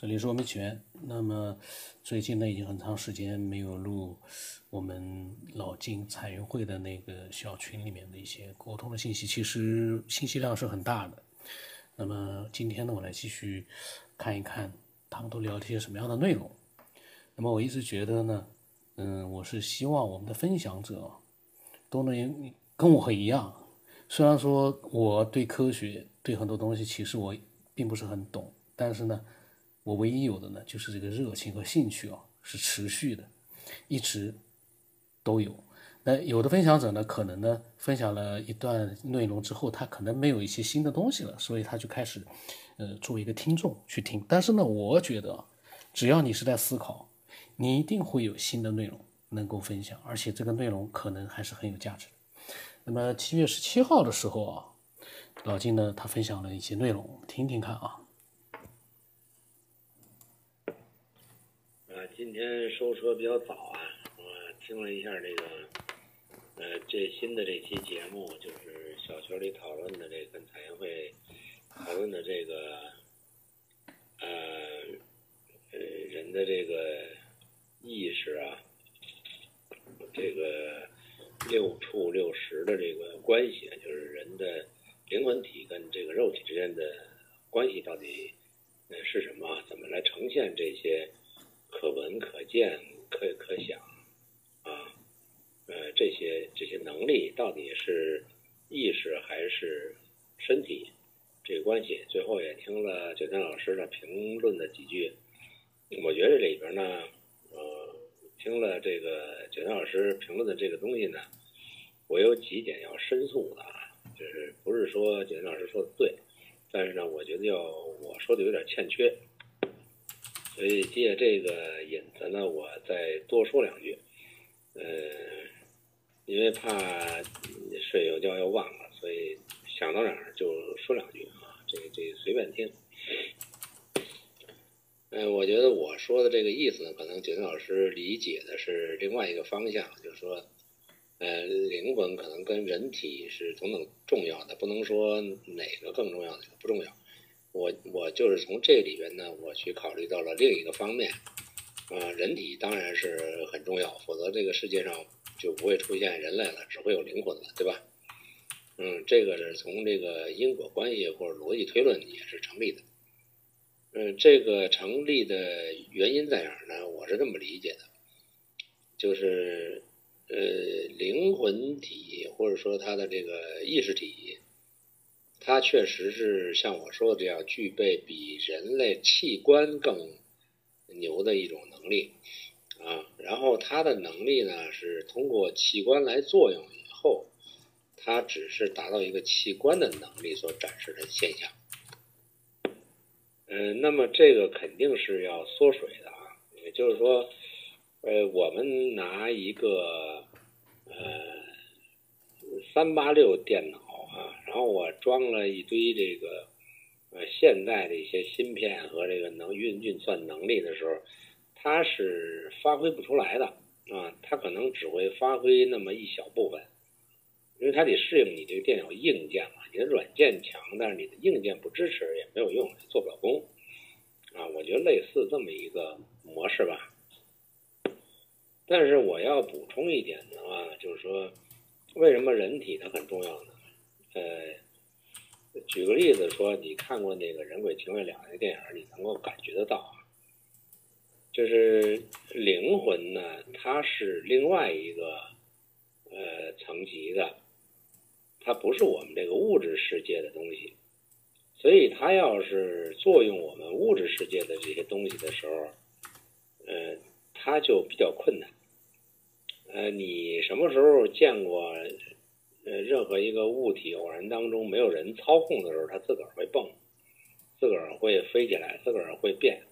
这里是我们起源。那么最近呢，已经很长时间没有录我们老金彩云会的那个小群里面的一些沟通的信息，其实信息量是很大的。那么今天呢，我来继续看一看他们都聊了些什么样的内容。那么我一直觉得呢，嗯，我是希望我们的分享者都能跟我一样，虽然说我对科学对很多东西其实我并不是很懂，但是呢。我唯一有的呢，就是这个热情和兴趣啊，是持续的，一直都有。那有的分享者呢，可能呢分享了一段内容之后，他可能没有一些新的东西了，所以他就开始，呃，作为一个听众去听。但是呢，我觉得，只要你是在思考，你一定会有新的内容能够分享，而且这个内容可能还是很有价值的。那么七月十七号的时候啊，老金呢他分享了一些内容，听听看啊。今天收车比较早啊，我听了一下这个，呃，这新的这期节目，就是小群里讨论的这跟彩云会讨论的这个，呃，呃，人的这个意识啊，这个六处六十的这个关系，就是人的灵魂体跟这个肉体之间的关系到底呃是什么？怎么来呈现这些？可闻可见可可想啊，呃，这些这些能力到底是意识还是身体这个关系？最后也听了九天老师的评论的几句，我觉得这里边呢，呃，听了这个九天老师评论的这个东西呢，我有几点要申诉的啊，就是不是说九天老师说的对，但是呢，我觉得要我说的有点欠缺。所以借这个引子呢，我再多说两句，呃，因怕睡有觉又忘了，所以想到哪儿就说两句啊，这这随便听。嗯，我觉得我说的这个意思呢，可能九天老师理解的是另外一个方向，就是说，呃，灵魂可能跟人体是同等重要的，不能说哪个更重要，哪个不重要。我我就是从这里边呢，我去考虑到了另一个方面，啊，人体当然是很重要，否则这个世界上就不会出现人类了，只会有灵魂了，对吧？嗯，这个是从这个因果关系或者逻辑推论也是成立的。嗯，这个成立的原因在哪儿呢？我是这么理解的，就是呃，灵魂体或者说它的这个意识体。它确实是像我说的这样，具备比人类器官更牛的一种能力啊。然后它的能力呢，是通过器官来作用以后，它只是达到一个器官的能力所展示的现象。嗯，那么这个肯定是要缩水的啊。也就是说，呃，我们拿一个呃三八六电脑。啊，然后我装了一堆这个，呃，现代的一些芯片和这个能运运算能力的时候，它是发挥不出来的啊，它可能只会发挥那么一小部分，因为它得适应你这个电脑硬件嘛，你的软件强，但是你的硬件不支持也没有用，做不了功啊。我觉得类似这么一个模式吧。但是我要补充一点的话，就是说，为什么人体它很重要呢？呃，举个例子说，你看过那个人鬼情未了那电影，你能够感觉得到啊，就是灵魂呢，它是另外一个呃层级的，它不是我们这个物质世界的东西，所以它要是作用我们物质世界的这些东西的时候，呃，它就比较困难。呃，你什么时候见过？呃，任何一个物体偶然当中没有人操控的时候，它自个儿会蹦，自个儿会飞起来，自个儿会变。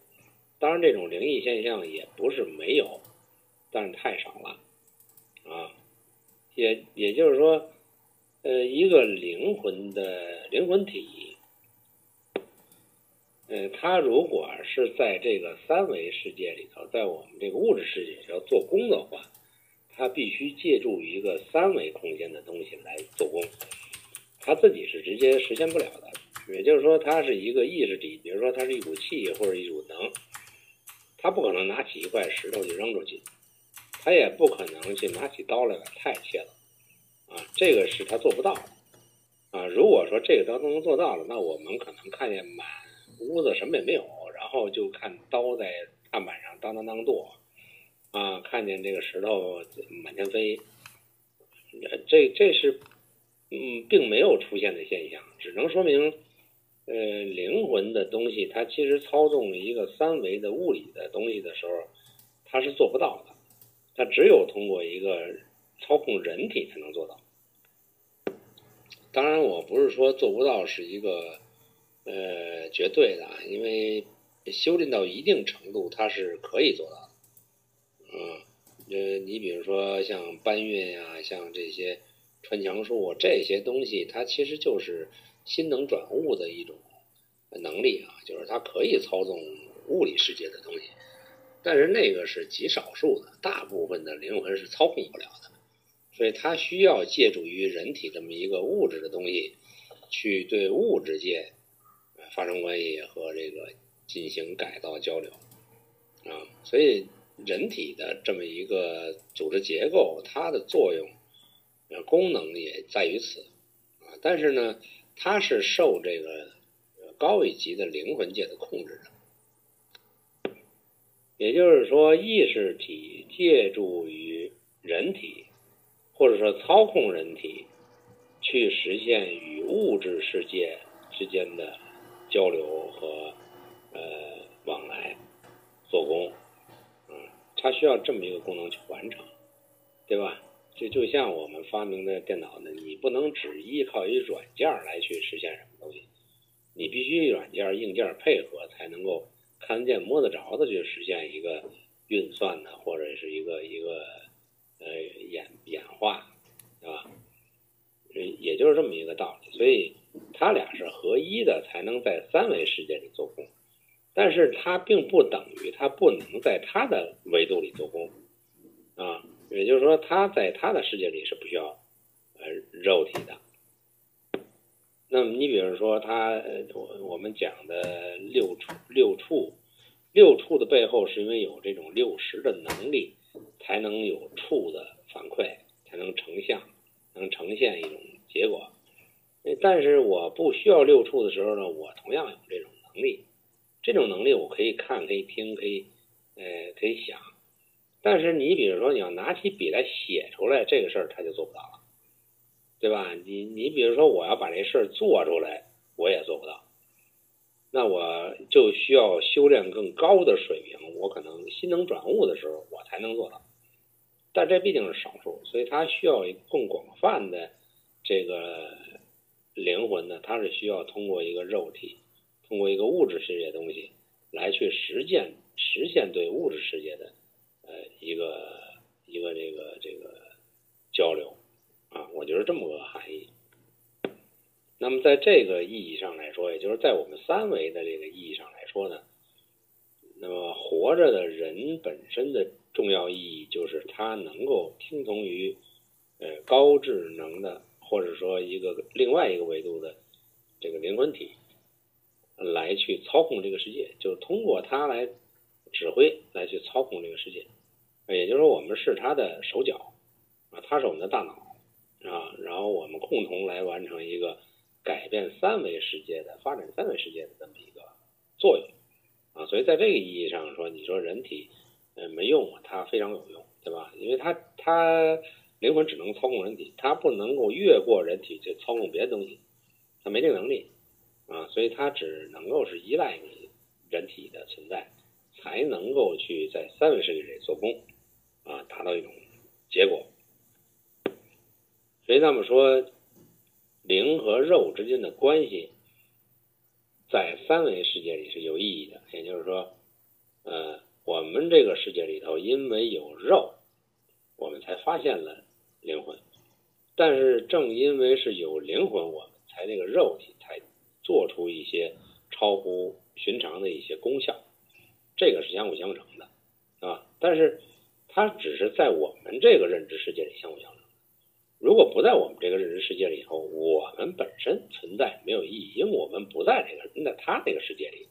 当然，这种灵异现象也不是没有，但是太少了啊。也也就是说，呃，一个灵魂的灵魂体，呃，它如果是在这个三维世界里头，在我们这个物质世界要做工的话。它必须借助一个三维空间的东西来做功，它自己是直接实现不了的。也就是说，它是一个意识体，比如说它是一股气或者一股能，他不可能拿起一块石头就扔出去，他也不可能去拿起刀来把太切了，啊，这个是他做不到的，啊，如果说这个刀都能做到了，那我们可能看见满屋子什么也没有，然后就看刀在案板上当当当剁，啊，看见这个石头满天飞，这这是嗯，并没有出现的现象，只能说明。呃，灵魂的东西，它其实操纵一个三维的物理的东西的时候，它是做不到的。它只有通过一个操控人体才能做到。当然，我不是说做不到是一个呃绝对的，因为修炼到一定程度，它是可以做到的。嗯，呃，你比如说像搬运呀，像这些穿墙术这些东西，它其实就是。心能转物的一种能力啊，就是它可以操纵物理世界的东西，但是那个是极少数的，大部分的灵魂是操控不了的，所以它需要借助于人体这么一个物质的东西，去对物质界发生关系和这个进行改造交流啊，所以人体的这么一个组织结构，它的作用功能也在于此啊，但是呢。它是受这个高一级的灵魂界的控制的，也就是说，意识体借助于人体，或者说操控人体，去实现与物质世界之间的交流和呃往来、做工，嗯，它需要这么一个功能去完成，对吧？就就像我们发明的电脑呢，你不能只依靠一软件来去实现什么东西，你必须软件硬件配合，才能够看得见摸得着的去实现一个运算呢，或者是一个一个呃演演化，对吧？也就是这么一个道理。所以它俩是合一的，才能在三维世界里做功，但是它并不等于它不能在它的维度里做功啊。也就是说，他在他的世界里是不需要呃肉体的。那么你比如说，他我我们讲的六处六处六处的背后，是因为有这种六识的能力，才能有处的反馈，才能成像，能呈现一种结果。但是我不需要六处的时候呢，我同样有这种能力。这种能力我可以看，可以听，可以呃可以想。但是你比如说，你要拿起笔来写出来这个事儿，他就做不到了，对吧？你你比如说，我要把这事儿做出来，我也做不到。那我就需要修炼更高的水平，我可能心能转物的时候，我才能做到。但这毕竟是少数，所以它需要更广泛的这个灵魂呢，它是需要通过一个肉体，通过一个物质世界的东西来去实践实现对物质世界的。一个一个这个这个交流啊，我觉得这么个含义。那么在这个意义上来说，也就是在我们三维的这个意义上来说呢，那么活着的人本身的重要意义就是他能够听从于呃高智能的，或者说一个另外一个维度的这个灵魂体来去操控这个世界，就是通过他来指挥来去操控这个世界。也就是说，我们是他的手脚啊，他是我们的大脑啊，然后我们共同来完成一个改变三维世界的发展三维世界的这么一个作用啊，所以在这个意义上说，你说人体呃没用，它非常有用，对吧？因为它它灵魂只能操控人体，它不能够越过人体去操控别的东西，它没这个能力啊，所以它只能够是依赖你人体的存在，才能够去在三维世界里做工。啊，达到一种结果，所以那么说，灵和肉之间的关系，在三维世界里是有意义的。也就是说，呃，我们这个世界里头，因为有肉，我们才发现了灵魂。但是正因为是有灵魂，我们才这个肉体才做出一些超乎寻常的一些功效，这个是相辅相成的，啊，但是。它只是在我们这个认知世界里相互相成，如果不在我们这个认知世界里头，我们本身存在没有意义，因为我们不在这个在他那个世界里，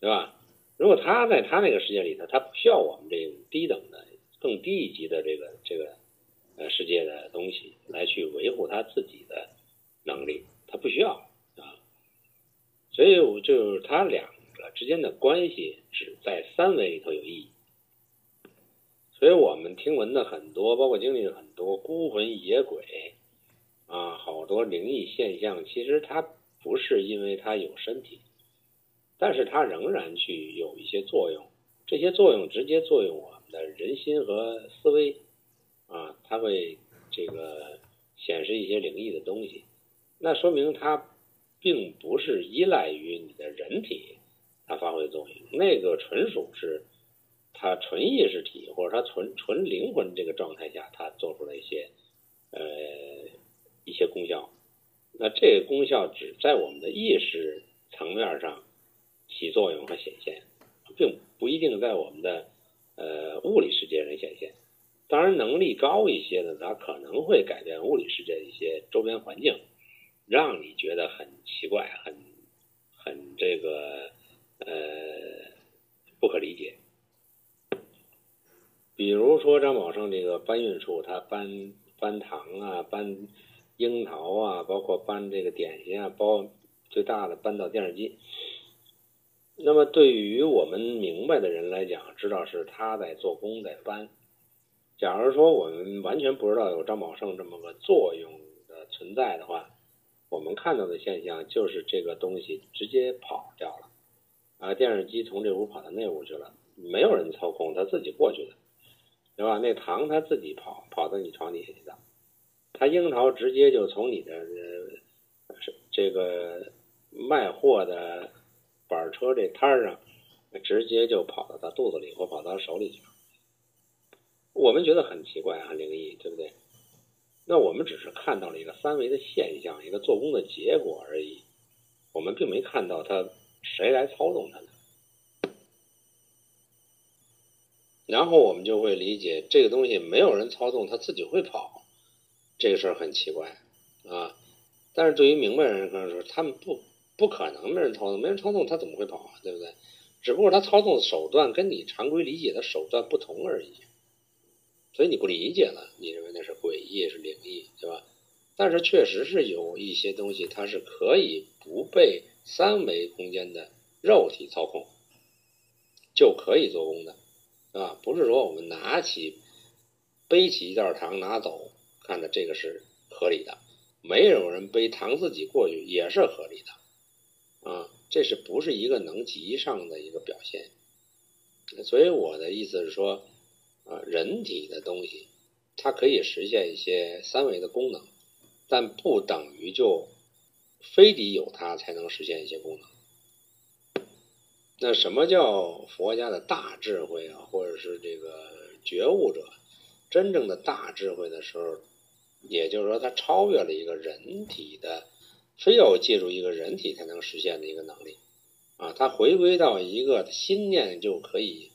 对吧？如果他在他那个世界里头，他不需要我们这种低等的、更低一级的这个这个呃世界的东西来去维护他自己的能力，他不需要啊。所以我就是他两个之间的关系只在三维里头有意义。所以我们听闻的很多，包括经历的很多孤魂野鬼啊，好多灵异现象，其实它不是因为它有身体，但是它仍然去有一些作用，这些作用直接作用我们的人心和思维啊，它会这个显示一些灵异的东西，那说明它并不是依赖于你的人体它发挥作用，那个纯属是。他纯意识体或者他纯纯灵魂这个状态下，他做出了一些呃一些功效。那这个功效只在我们的意识层面上起作用和显现，并不一定在我们的呃物理世界上显现。当然，能力高一些的，它可能会改变物理世界一些周边环境，让你觉得很奇怪、很很这个呃不可理解。比如说张宝胜这个搬运处，他搬搬糖啊，搬樱桃啊，包括搬这个点心啊，包最大的搬到电视机。那么对于我们明白的人来讲，知道是他在做工在搬。假如说我们完全不知道有张宝胜这么个作用的存在的话，我们看到的现象就是这个东西直接跑掉了啊，电视机从这屋跑到那屋去了，没有人操控，他自己过去的。对吧？那糖它自己跑跑到你床底下去的，它樱桃直接就从你的这个卖货的板车这摊上，直接就跑到他肚子里或跑到他手里去了。我们觉得很奇怪，很灵异，对不对？那我们只是看到了一个三维的现象，一个做工的结果而已，我们并没看到他谁来操纵他呢？然后我们就会理解这个东西没有人操纵，它自己会跑，这个事儿很奇怪啊。但是对于明白人来说，他们不不可能没人操纵，没人操纵它怎么会跑啊？对不对？只不过他操纵的手段跟你常规理解的手段不同而已，所以你不理解了，你认为那是诡异是灵异，对吧？但是确实是有一些东西，它是可以不被三维空间的肉体操控，就可以做功的。啊，不是说我们拿起、背起一袋糖拿走，看着这个是合理的；没有人背糖自己过去也是合理的。啊，这是不是一个能级上的一个表现？所以我的意思是说，啊，人体的东西它可以实现一些三维的功能，但不等于就非得有它才能实现一些功能。那什么叫佛家的大智慧啊，或者是这个觉悟者真正的大智慧的时候，也就是说，他超越了一个人体的，非要借助一个人体才能实现的一个能力啊，他回归到一个心念就可以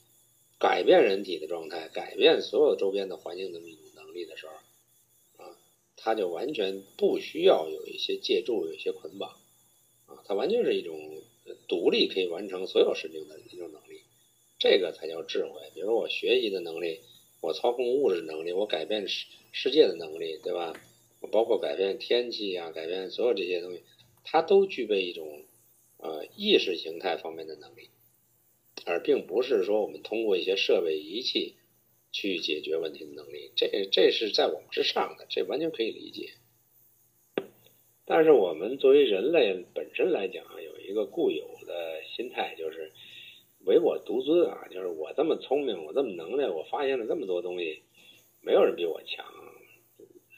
改变人体的状态，改变所有周边的环境的一种能力的时候啊，他就完全不需要有一些借助，有一些捆绑啊，他完全是一种。独立可以完成所有事情的一种能力，这个才叫智慧。比如我学习的能力，我操控物质能力，我改变世世界的能力，对吧？包括改变天气啊，改变所有这些东西，它都具备一种呃意识形态方面的能力，而并不是说我们通过一些设备仪器去解决问题的能力。这这是在我们之上的，这完全可以理解。但是我们作为人类本身来讲，有一个固有的心态，就是唯我独尊啊，就是我这么聪明，我这么能耐，我发现了这么多东西，没有人比我强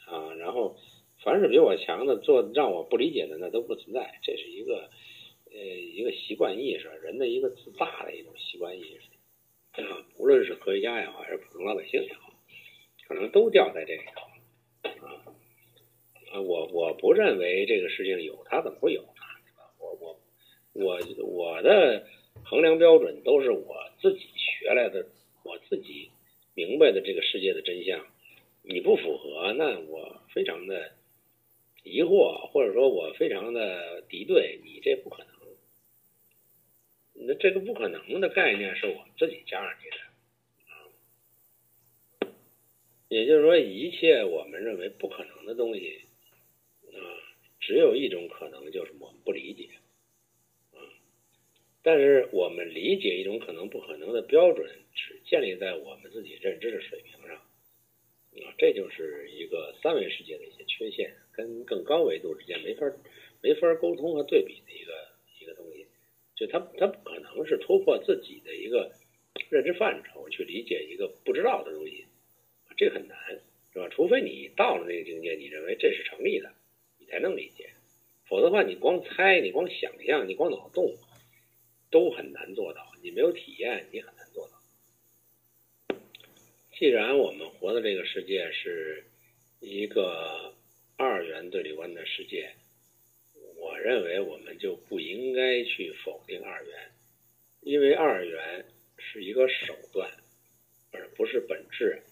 啊。然后，凡是比我强的，做让我不理解的，那都不存在。这是一个呃一个习惯意识，人的一个自大的一种习惯意识。无论是科学家也好，还是普通老百姓也好，可能都掉在这里头。啊，我我不认为这个事情有他怎么会有？我我的衡量标准都是我自己学来的，我自己明白的这个世界的真相，你不符合，那我非常的疑惑，或者说我非常的敌对你，这不可能。那这个不可能的概念是我自己加上去的啊，也就是说，一切我们认为不可能的东西啊，只有一种可能，就是我们不理解。但是我们理解一种可能不可能的标准，只建立在我们自己认知的水平上啊，这就是一个三维世界的一些缺陷，跟更高维度之间没法没法沟通和对比的一个一个东西。就他他不可能是突破自己的一个认知范畴去理解一个不知道的东西，这很难，是吧？除非你到了那个境界，你认为这是成立的，你才能理解。否则的话，你光猜，你光想象，你光脑洞，都很难做到。你没有体验，你很难做到。既然我们活的这个世界是一个二元对立观的世界。我认为我们就不应该去否定二元，因为二元是一个手段，而不是本质。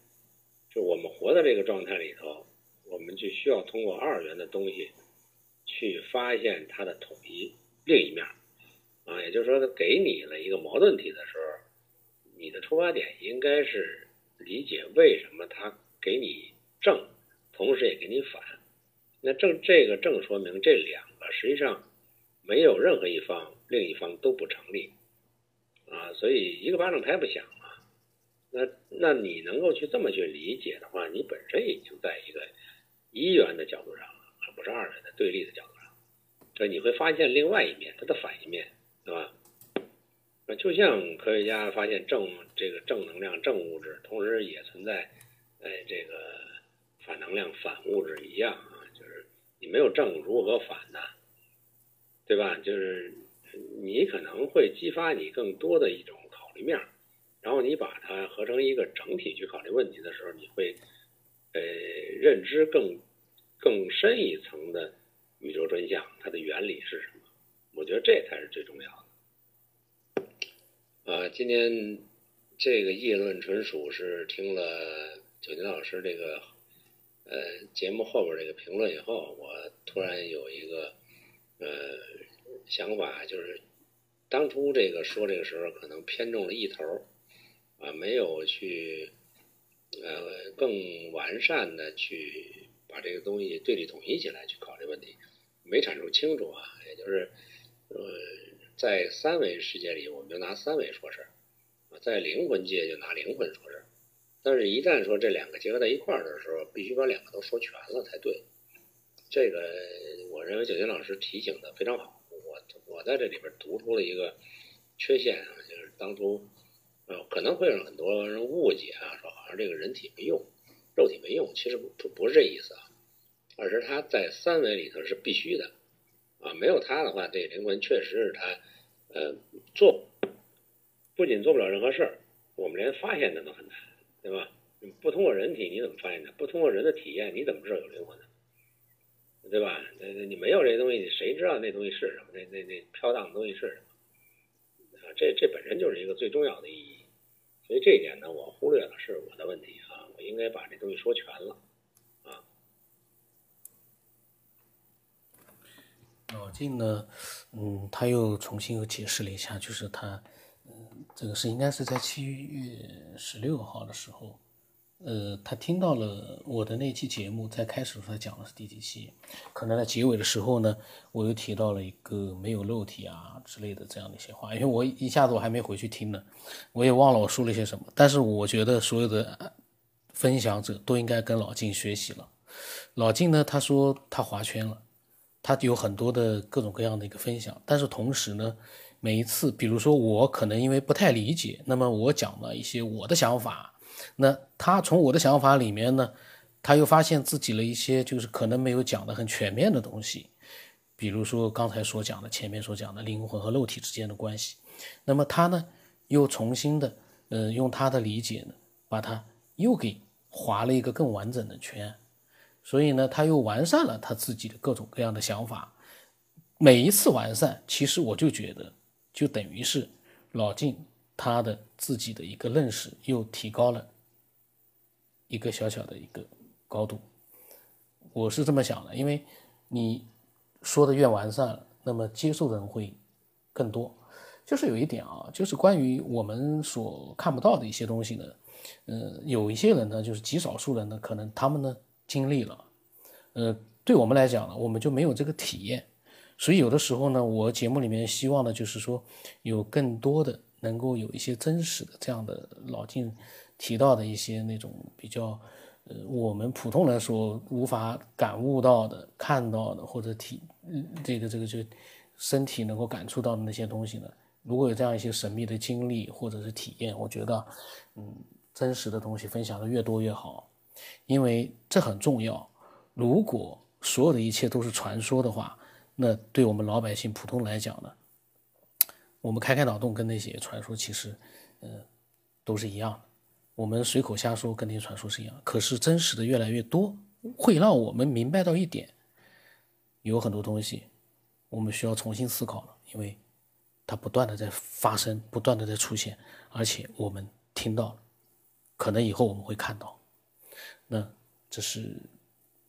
就我们活在这个状态里头，我们就需要通过二元的东西去发现它的统一另一面啊。也就是说，他给你了一个矛盾体的时候，你的出发点应该是理解为什么他给你正，同时也给你反。那正这个正说明这两个。实际上，没有任何一方，另一方都不成立，啊，所以一个巴掌拍不响啊。那那你能够去这么去理解的话，你本身已经在一个一元的角度上了，而不是二元的对立的角度上。所以你会发现另外一面，它的反一面，对吧？那就像科学家发现正这个正能量、正物质，同时也存在哎这个反能量、反物质一样啊，就是你没有正，如何反呢？对吧？就是你可能会激发你更多的一种考虑面然后你把它合成一个整体去考虑问题的时候，你会呃认知更更深一层的宇宙真相，它的原理是什么？我觉得这才是最重要的。啊，今天这个议论纯属是听了九金老师这个呃节目后边这个评论以后，我突然有一个。呃，想法就是当初这个说这个时候可能偏重了一头啊，没有去呃更完善的去把这个东西对立统一起来去考虑问题，没阐述清楚啊。也就是呃，在三维世界里，我们就拿三维说事儿；在灵魂界就拿灵魂说事儿。但是，一旦说这两个结合在一块儿的时候，必须把两个都说全了才对。这个我认为九金老师提醒的非常好，我我在这里边读出了一个缺陷啊，就是当初呃可能会让很多人误解啊，说好像这个人体没用，肉体没用，其实不不是这意思啊，而是他在三维里头是必须的啊，没有他的话，这灵魂确实是他呃做不仅做不了任何事儿，我们连发现它都很难，对吧？不通过人体你怎么发现它？不通过人的体验你怎么知道有灵魂呢？对吧？那那你没有这东西，谁知道那东西是什么？那那那飘荡的东西是什么？啊，这这本身就是一个最重要的意义。所以这一点呢，我忽略了，是我的问题啊！我应该把这东西说全了啊。老晋呢，嗯，他又重新又解释了一下，就是他，嗯，这个是应该是在七月十六号的时候。呃，他听到了我的那期节目，在开始的时候他讲的是第几期？可能在结尾的时候呢，我又提到了一个没有肉体啊之类的这样的一些话，因为我一下子我还没回去听呢，我也忘了我说了些什么。但是我觉得所有的分享者都应该跟老晋学习了。老晋呢，他说他划圈了，他有很多的各种各样的一个分享，但是同时呢，每一次，比如说我可能因为不太理解，那么我讲了一些我的想法。那他从我的想法里面呢，他又发现自己了一些就是可能没有讲的很全面的东西，比如说刚才所讲的前面所讲的灵魂和肉体之间的关系，那么他呢又重新的，呃，用他的理解呢，把它又给划了一个更完整的圈，所以呢，他又完善了他自己的各种各样的想法，每一次完善，其实我就觉得就等于是老晋他的自己的一个认识又提高了。一个小小的一个高度。我是这么想的，因为你说的越完善，那么接受的人会更多。就是有一点啊，就是关于我们所看不到的一些东西呢，呃，有一些人呢，就是极少数人呢，可能他们呢经历了，呃，对我们来讲呢，我们就没有这个体验，所以有的时候呢，我节目里面希望的就是说，有更多的能够有一些真实的这样的老晋提到的一些那种比较。呃，我们普通人所无法感悟到的、看到的，或者体，这个这个就身体能够感触到的那些东西呢？如果有这样一些神秘的经历或者是体验，我觉得，嗯，真实的东西分享的越多越好，因为这很重要。如果所有的一切都是传说的话，那对我们老百姓普通来讲呢，我们开开脑洞，跟那些传说其实，呃，都是一样的。我们随口瞎说，跟那些传说是一样。可是真实的越来越多，会让我们明白到一点：有很多东西，我们需要重新思考了，因为它不断的在发生，不断的在出现，而且我们听到了，可能以后我们会看到。那这是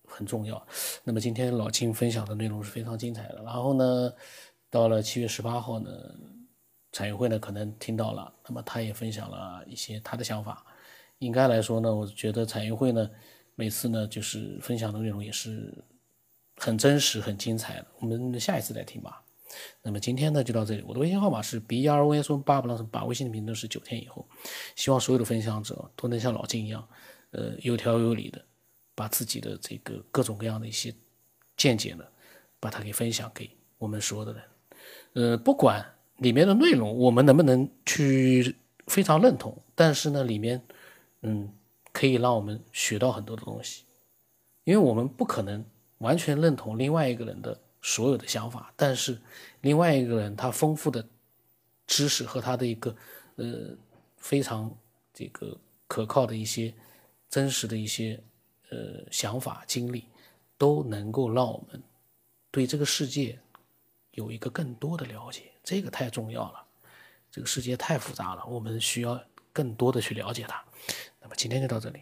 很重要。那么今天老金分享的内容是非常精彩的。然后呢，到了七月十八号呢，彩云会呢可能听到了，那么他也分享了一些他的想法。应该来说呢，我觉得彩云会呢，每次呢就是分享的内容也是很真实、很精彩的。我们下一次再听吧。那么今天呢就到这里，我的微信号码是 b r v s 八，不让把微信的名字是九天以后。希望所有的分享者都能像老金一样，呃，有条有理的把自己的这个各种各样的一些见解呢，把它给分享给我们所有的人。呃，不管里面的内容我们能不能去非常认同，但是呢里面。嗯，可以让我们学到很多的东西，因为我们不可能完全认同另外一个人的所有的想法，但是另外一个人他丰富的知识和他的一个呃非常这个可靠的一些真实的一些呃想法经历，都能够让我们对这个世界有一个更多的了解，这个太重要了。这个世界太复杂了，我们需要更多的去了解它。那么今天就到这里。